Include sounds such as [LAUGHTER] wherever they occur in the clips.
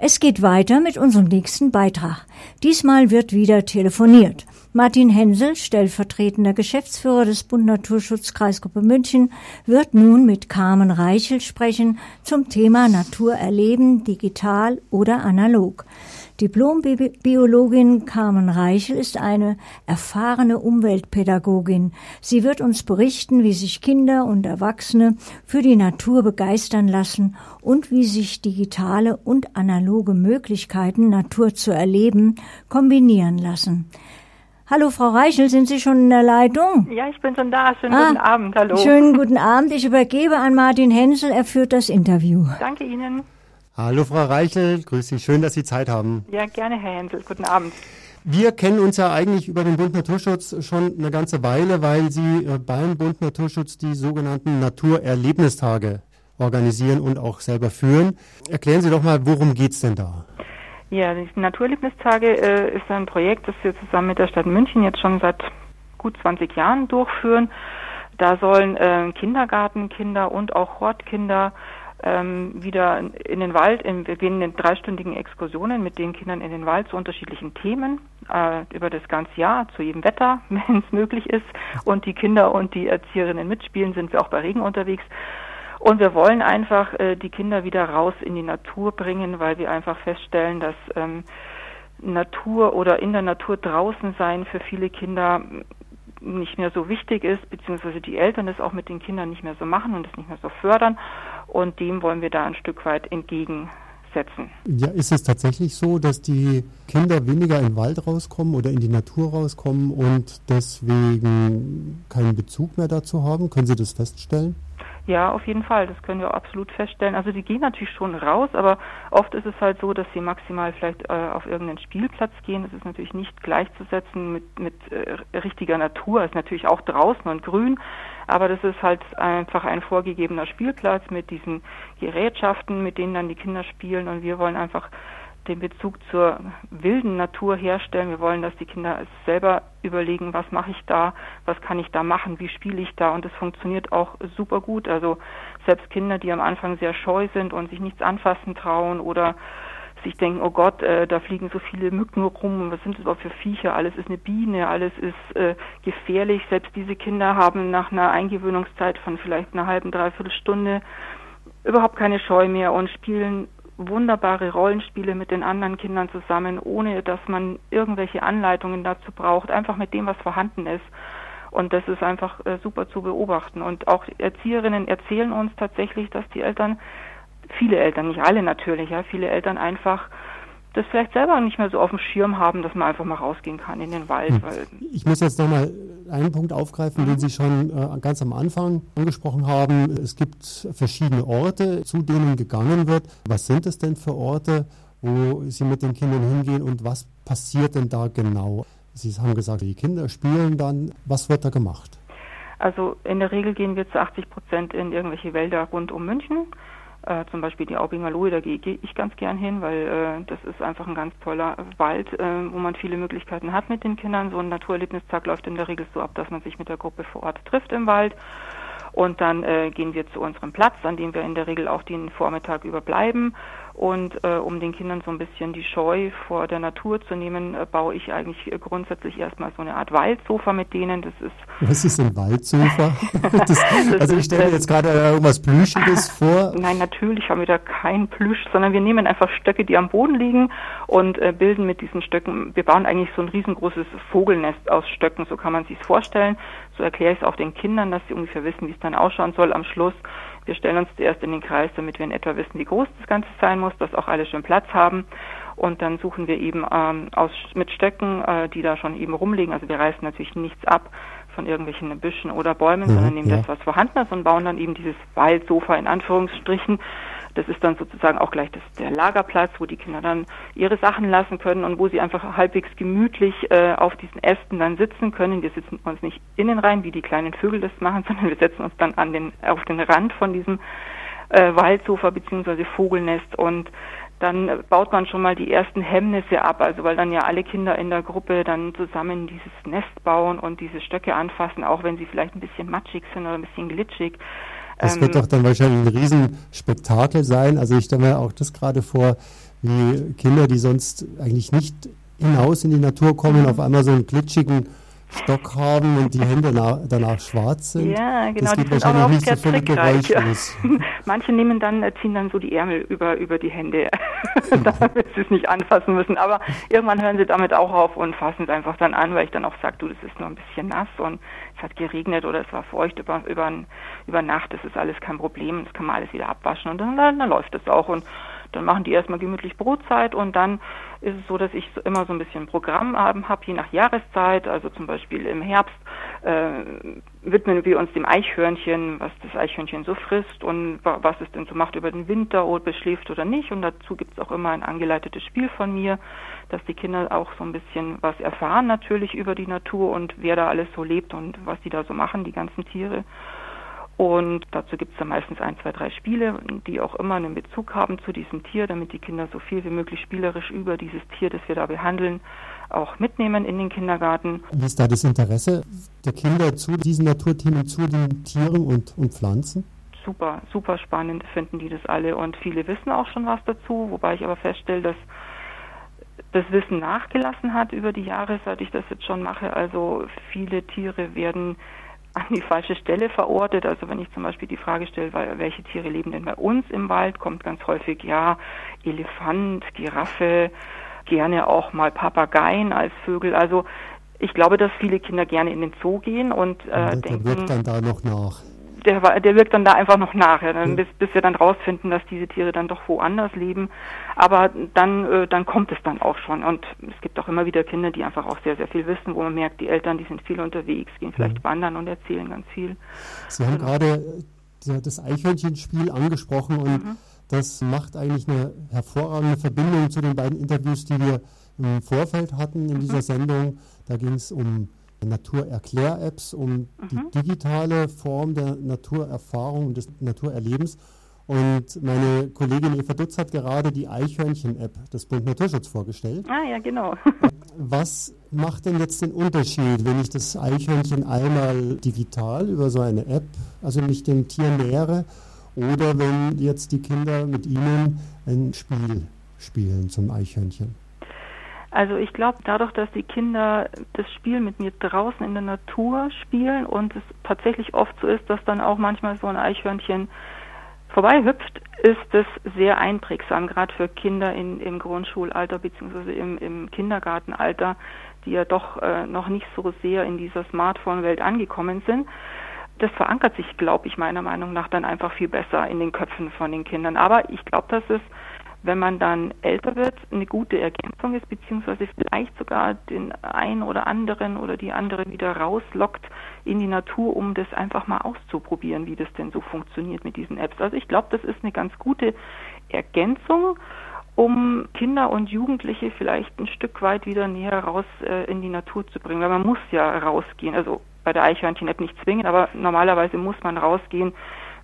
Es geht weiter mit unserem nächsten Beitrag. Diesmal wird wieder telefoniert. Martin Hensel, stellvertretender Geschäftsführer des Bund Naturschutz Kreisgruppe München, wird nun mit Carmen Reichel sprechen zum Thema Natur erleben, digital oder analog. Diplombiologin Carmen Reichel ist eine erfahrene Umweltpädagogin. Sie wird uns berichten, wie sich Kinder und Erwachsene für die Natur begeistern lassen und wie sich digitale und analoge Möglichkeiten, Natur zu erleben, kombinieren lassen. Hallo Frau Reichel, sind Sie schon in der Leitung? Ja, ich bin schon da. Schönen ah, guten Abend. Hallo. Schönen guten Abend. Ich übergebe an Martin Hensel. Er führt das Interview. Danke Ihnen. Hallo Frau Reichel, grüß Sie, schön, dass Sie Zeit haben. Ja, gerne Herr Hensel, guten Abend. Wir kennen uns ja eigentlich über den Bund Naturschutz schon eine ganze Weile, weil Sie äh, beim Bund Naturschutz die sogenannten Naturerlebnistage organisieren und auch selber führen. Erklären Sie doch mal, worum geht's denn da? Ja, die Naturerlebnistage äh, ist ein Projekt, das wir zusammen mit der Stadt München jetzt schon seit gut 20 Jahren durchführen. Da sollen äh, Kindergartenkinder und auch Hortkinder ähm, wieder in den Wald, in, wir gehen in dreistündigen Exkursionen mit den Kindern in den Wald zu unterschiedlichen Themen äh, über das ganze Jahr, zu jedem Wetter, [LAUGHS] wenn es möglich ist. Und die Kinder und die Erzieherinnen mitspielen, sind wir auch bei Regen unterwegs. Und wir wollen einfach äh, die Kinder wieder raus in die Natur bringen, weil wir einfach feststellen, dass ähm, Natur oder in der Natur draußen sein für viele Kinder nicht mehr so wichtig ist, beziehungsweise die Eltern es auch mit den Kindern nicht mehr so machen und es nicht mehr so fördern. Und dem wollen wir da ein Stück weit entgegensetzen. Ja, ist es tatsächlich so, dass die Kinder weniger in den Wald rauskommen oder in die Natur rauskommen und deswegen keinen Bezug mehr dazu haben? Können Sie das feststellen? Ja, auf jeden Fall. Das können wir absolut feststellen. Also die gehen natürlich schon raus, aber oft ist es halt so, dass sie maximal vielleicht äh, auf irgendeinen Spielplatz gehen. Das ist natürlich nicht gleichzusetzen mit, mit äh, richtiger Natur. Ist natürlich auch draußen und grün, aber das ist halt einfach ein vorgegebener Spielplatz mit diesen Gerätschaften, mit denen dann die Kinder spielen und wir wollen einfach den Bezug zur wilden Natur herstellen. Wir wollen, dass die Kinder selber überlegen, was mache ich da, was kann ich da machen, wie spiele ich da und es funktioniert auch super gut. Also selbst Kinder, die am Anfang sehr scheu sind und sich nichts anfassen trauen oder sich denken, oh Gott, äh, da fliegen so viele Mücken rum, was sind das überhaupt für Viecher, alles ist eine Biene, alles ist äh, gefährlich. Selbst diese Kinder haben nach einer Eingewöhnungszeit von vielleicht einer halben, dreiviertel Stunde überhaupt keine Scheu mehr und spielen wunderbare Rollenspiele mit den anderen Kindern zusammen, ohne dass man irgendwelche Anleitungen dazu braucht, einfach mit dem, was vorhanden ist. Und das ist einfach äh, super zu beobachten. Und auch Erzieherinnen erzählen uns tatsächlich, dass die Eltern, viele Eltern, nicht alle natürlich, ja, viele Eltern einfach das vielleicht selber nicht mehr so auf dem Schirm haben, dass man einfach mal rausgehen kann in den Wald. Hm. ich muss jetzt nochmal einen Punkt aufgreifen, mhm. den Sie schon äh, ganz am Anfang angesprochen haben. Es gibt verschiedene Orte, zu denen gegangen wird. Was sind es denn für Orte, wo Sie mit den Kindern hingehen und was passiert denn da genau? Sie haben gesagt, die Kinder spielen dann. Was wird da gemacht? Also in der Regel gehen wir zu 80 Prozent in irgendwelche Wälder rund um München. Äh, zum Beispiel die Aubinger Lohe, da gehe geh ich ganz gern hin, weil äh, das ist einfach ein ganz toller Wald, äh, wo man viele Möglichkeiten hat mit den Kindern. So ein Naturerlebnistag läuft in der Regel so ab, dass man sich mit der Gruppe vor Ort trifft im Wald. Und dann äh, gehen wir zu unserem Platz, an dem wir in der Regel auch den Vormittag überbleiben und äh, um den Kindern so ein bisschen die Scheu vor der Natur zu nehmen, äh, baue ich eigentlich äh, grundsätzlich erstmal so eine Art Waldsofa mit denen. Das ist Was ist ein Waldsofa? [LAUGHS] das, also ich stelle mir jetzt gerade irgendwas Plüschiges vor. Nein, natürlich haben wir da kein Plüsch, sondern wir nehmen einfach Stöcke, die am Boden liegen und äh, bilden mit diesen Stöcken, wir bauen eigentlich so ein riesengroßes Vogelnest aus Stöcken, so kann man sich vorstellen. So erkläre ich es auch den Kindern, dass sie ungefähr wissen, wie es dann ausschauen soll am Schluss. Wir stellen uns zuerst in den Kreis, damit wir in etwa wissen, wie groß das Ganze sein muss, dass auch alle schön Platz haben. Und dann suchen wir eben ähm, aus, mit Stöcken, äh, die da schon eben rumliegen. Also wir reißen natürlich nichts ab von irgendwelchen Büschen oder Bäumen, mhm, sondern nehmen ja. das, was vorhanden ist und bauen dann eben dieses Waldsofa in Anführungsstrichen das ist dann sozusagen auch gleich das, der Lagerplatz, wo die Kinder dann ihre Sachen lassen können und wo sie einfach halbwegs gemütlich äh, auf diesen Ästen dann sitzen können. Wir sitzen uns nicht innen rein, wie die kleinen Vögel das machen, [LAUGHS] sondern wir setzen uns dann an den, auf den Rand von diesem äh, Waldsofa beziehungsweise Vogelnest und dann baut man schon mal die ersten Hemmnisse ab, also weil dann ja alle Kinder in der Gruppe dann zusammen dieses Nest bauen und diese Stöcke anfassen, auch wenn sie vielleicht ein bisschen matschig sind oder ein bisschen glitschig. Das ähm, wird doch dann wahrscheinlich ein Riesenspektakel sein. Also ich stelle mir auch das gerade vor, wie Kinder, die sonst eigentlich nicht hinaus in die Natur kommen, auf einmal so einen glitschigen Stock haben und die Hände danach schwarz sind. Ja, genau. Das geht wahrscheinlich auch nicht so völlig geräuschlos. Ja. [LAUGHS] Manche nehmen dann, äh, ziehen dann so die Ärmel über, über die Hände, [LAUGHS] damit sie es nicht anfassen müssen. Aber irgendwann hören sie damit auch auf und fassen es einfach dann an, weil ich dann auch sage, du, das ist nur ein bisschen nass und es hat geregnet oder es war feucht über, über, über Nacht. Das ist alles kein Problem. Das kann man alles wieder abwaschen und dann, dann, läuft es auch. Und dann machen die erstmal gemütlich Brotzeit und dann ist es so, dass ich immer so ein bisschen Programm habe, je nach Jahreszeit. Also zum Beispiel im Herbst äh, widmen wir uns dem Eichhörnchen, was das Eichhörnchen so frisst und was es denn so macht über den Winter, ob es schläft oder nicht. Und dazu gibt es auch immer ein angeleitetes Spiel von mir, dass die Kinder auch so ein bisschen was erfahren natürlich über die Natur und wer da alles so lebt und was die da so machen, die ganzen Tiere. Und dazu gibt es dann meistens ein, zwei, drei Spiele, die auch immer einen Bezug haben zu diesem Tier, damit die Kinder so viel wie möglich spielerisch über dieses Tier, das wir da behandeln, auch mitnehmen in den Kindergarten. Wie ist da das Interesse der Kinder zu diesen Naturthemen, zu den Tieren und, und Pflanzen? Super, super spannend finden die das alle und viele wissen auch schon was dazu, wobei ich aber feststelle, dass das Wissen nachgelassen hat über die Jahre, seit ich das jetzt schon mache. Also viele Tiere werden an die falsche Stelle verortet. Also wenn ich zum Beispiel die Frage stelle, welche Tiere leben denn bei uns im Wald, kommt ganz häufig ja Elefant, Giraffe, gerne auch mal Papageien als Vögel. Also ich glaube, dass viele Kinder gerne in den Zoo gehen und äh, der denken, wirkt dann da noch nach der, der wirkt dann da einfach noch nach, ja, dann, bis, bis wir dann rausfinden, dass diese Tiere dann doch woanders leben. Aber dann, äh, dann kommt es dann auch schon. Und es gibt auch immer wieder Kinder, die einfach auch sehr, sehr viel wissen, wo man merkt, die Eltern, die sind viel unterwegs, gehen vielleicht mhm. wandern und erzählen ganz viel. Sie haben gerade das Eichhörnchenspiel angesprochen und mhm. das macht eigentlich eine hervorragende Verbindung zu den beiden Interviews, die wir im Vorfeld hatten in dieser mhm. Sendung. Da ging es um Naturerklär-Apps, um mhm. die digitale Form der Naturerfahrung und des Naturerlebens. Und meine Kollegin Eva Dutz hat gerade die Eichhörnchen-App des Bund Naturschutz vorgestellt. Ah ja, genau. [LAUGHS] Was macht denn jetzt den Unterschied, wenn ich das Eichhörnchen einmal digital über so eine App, also mich dem Tier nähere, oder wenn jetzt die Kinder mit Ihnen ein Spiel spielen zum Eichhörnchen? Also ich glaube, dadurch, dass die Kinder das Spiel mit mir draußen in der Natur spielen und es tatsächlich oft so ist, dass dann auch manchmal so ein Eichhörnchen vorbeihüpft, ist es sehr einprägsam, gerade für Kinder in, im Grundschulalter bzw. Im, im Kindergartenalter, die ja doch äh, noch nicht so sehr in dieser Smartphone-Welt angekommen sind. Das verankert sich, glaube ich, meiner Meinung nach dann einfach viel besser in den Köpfen von den Kindern. Aber ich glaube, dass es wenn man dann älter wird, eine gute Ergänzung ist, beziehungsweise vielleicht sogar den einen oder anderen oder die andere wieder rauslockt in die Natur, um das einfach mal auszuprobieren, wie das denn so funktioniert mit diesen Apps. Also ich glaube, das ist eine ganz gute Ergänzung, um Kinder und Jugendliche vielleicht ein Stück weit wieder näher raus äh, in die Natur zu bringen, weil man muss ja rausgehen, also bei der Eichhörnchen-App nicht zwingen, aber normalerweise muss man rausgehen,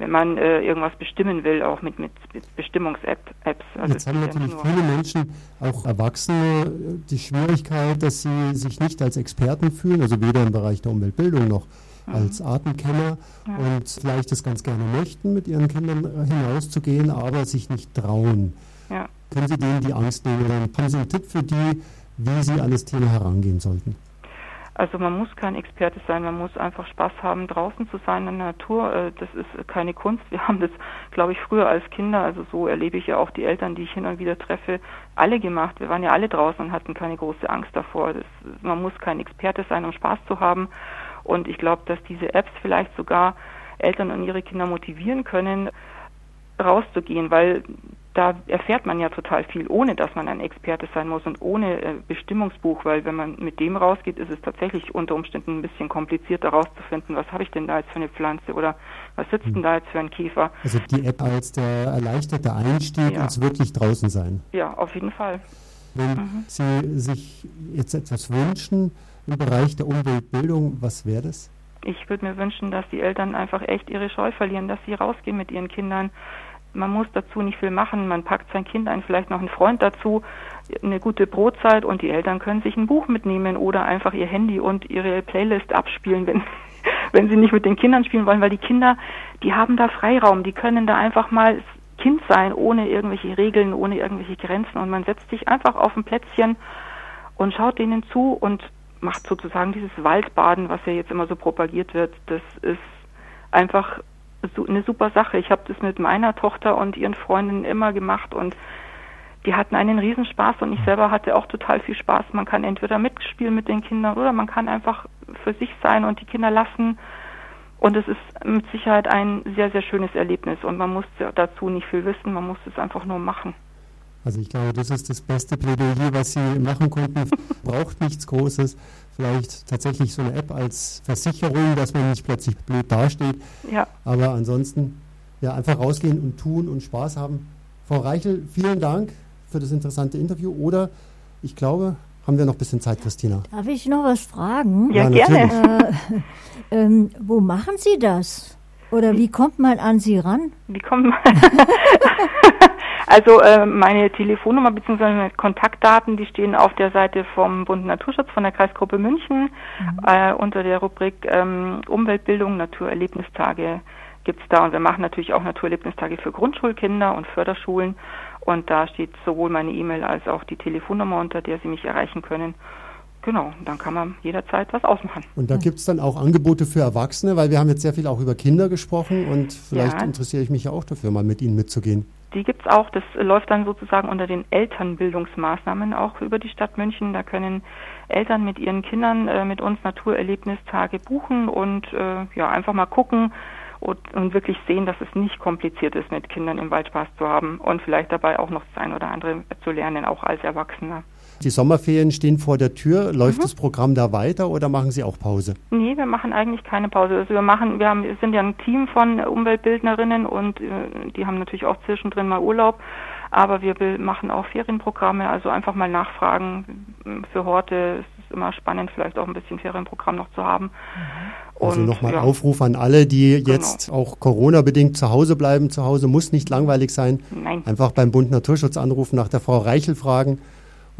wenn man äh, irgendwas bestimmen will, auch mit, mit, mit Bestimmungs-Apps. Also Jetzt haben natürlich viele Menschen, auch Erwachsene, die Schwierigkeit, dass sie sich nicht als Experten fühlen, also weder im Bereich der Umweltbildung noch mhm. als Artenkenner ja. und vielleicht das ganz gerne möchten, mit ihren Kindern äh, hinauszugehen, aber sich nicht trauen. Ja. Können Sie denen die Angst nehmen? Oder haben Sie einen Tipp für die, wie sie an das Thema herangehen sollten? Also man muss kein Experte sein, man muss einfach Spaß haben, draußen zu sein in der Natur. Äh, das ist keine Kunst. Wir haben das, glaube ich, früher als Kinder, also so erlebe ich ja auch die Eltern, die ich hin und wieder treffe, alle gemacht. Wir waren ja alle draußen und hatten keine große Angst davor. Das, man muss kein Experte sein, um Spaß zu haben. Und ich glaube, dass diese Apps vielleicht sogar Eltern und ihre Kinder motivieren können, rauszugehen, weil da erfährt man ja total viel, ohne dass man ein Experte sein muss und ohne äh, Bestimmungsbuch, weil wenn man mit dem rausgeht, ist es tatsächlich unter Umständen ein bisschen komplizierter rauszufinden, was habe ich denn da jetzt für eine Pflanze oder was sitzt denn da jetzt für ein Käfer. Also die App als der erleichterte Einstieg ja. ins wirklich draußen sein. Ja, auf jeden Fall. Wenn mhm. Sie sich jetzt etwas wünschen im Bereich der Umweltbildung, was wäre das? Ich würde mir wünschen, dass die Eltern einfach echt ihre Scheu verlieren, dass sie rausgehen mit ihren Kindern, man muss dazu nicht viel machen. Man packt sein Kind ein, vielleicht noch einen Freund dazu, eine gute Brotzeit und die Eltern können sich ein Buch mitnehmen oder einfach ihr Handy und ihre Playlist abspielen, wenn, [LAUGHS] wenn sie nicht mit den Kindern spielen wollen, weil die Kinder, die haben da Freiraum, die können da einfach mal Kind sein, ohne irgendwelche Regeln, ohne irgendwelche Grenzen. Und man setzt sich einfach auf ein Plätzchen und schaut denen zu und macht sozusagen dieses Waldbaden, was ja jetzt immer so propagiert wird. Das ist einfach eine super Sache. Ich habe das mit meiner Tochter und ihren Freundinnen immer gemacht und die hatten einen Riesenspaß und ich selber hatte auch total viel Spaß. Man kann entweder mitspielen mit den Kindern oder man kann einfach für sich sein und die Kinder lassen. Und es ist mit Sicherheit ein sehr, sehr schönes Erlebnis und man muss dazu nicht viel wissen, man muss es einfach nur machen. Also ich glaube, das ist das beste Plädoyer, was Sie machen konnten. [LAUGHS] Braucht nichts Großes. Vielleicht tatsächlich so eine App als Versicherung, dass man nicht plötzlich blöd dasteht. Ja. Aber ansonsten ja einfach rausgehen und tun und Spaß haben. Frau Reichel, vielen Dank für das interessante Interview. Oder ich glaube, haben wir noch ein bisschen Zeit, Christina. Darf ich noch was fragen? Ja, ja gerne. Äh, [LAUGHS] ähm, wo machen Sie das? Oder wie kommt man an Sie ran? Wie kommt man? [LAUGHS] also äh, meine Telefonnummer bzw. meine Kontaktdaten, die stehen auf der Seite vom Bund Naturschutz von der Kreisgruppe München mhm. äh, unter der Rubrik ähm, Umweltbildung, Naturerlebnistage gibt's da. Und wir machen natürlich auch Naturerlebnistage für Grundschulkinder und Förderschulen. Und da steht sowohl meine E-Mail als auch die Telefonnummer, unter der Sie mich erreichen können. Genau, dann kann man jederzeit was ausmachen. Und da gibt es dann auch Angebote für Erwachsene, weil wir haben jetzt sehr viel auch über Kinder gesprochen und vielleicht ja. interessiere ich mich ja auch dafür, mal mit Ihnen mitzugehen. Die gibt es auch. Das läuft dann sozusagen unter den Elternbildungsmaßnahmen auch über die Stadt München. Da können Eltern mit ihren Kindern äh, mit uns Naturerlebnistage buchen und äh, ja einfach mal gucken, und, und wirklich sehen, dass es nicht kompliziert ist, mit Kindern im Wald Spaß zu haben und vielleicht dabei auch noch das ein oder andere zu lernen, auch als Erwachsener. Die Sommerferien stehen vor der Tür. Läuft mhm. das Programm da weiter oder machen Sie auch Pause? Nee, wir machen eigentlich keine Pause. Also wir machen, wir haben, wir sind ja ein Team von Umweltbildnerinnen und äh, die haben natürlich auch zwischendrin mal Urlaub. Aber wir machen auch Ferienprogramme, also einfach mal nachfragen. Für Horte ist es immer spannend, vielleicht auch ein bisschen Ferienprogramm noch zu haben. Mhm. Also nochmal ja. Aufruf an alle, die genau. jetzt auch Corona-bedingt zu Hause bleiben. Zu Hause muss nicht langweilig sein. Nein. Einfach beim Bund Naturschutz anrufen, nach der Frau Reichel fragen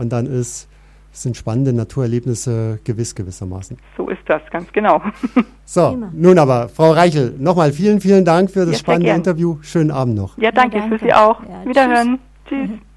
und dann ist, sind spannende Naturerlebnisse gewiss gewissermaßen. So ist das, ganz genau. [LAUGHS] so, nun aber, Frau Reichel, nochmal vielen, vielen Dank für das ja, spannende Interview. Schönen Abend noch. Ja, danke, ja, danke. für Sie auch. Ja, Wiederhören. tschüss. tschüss.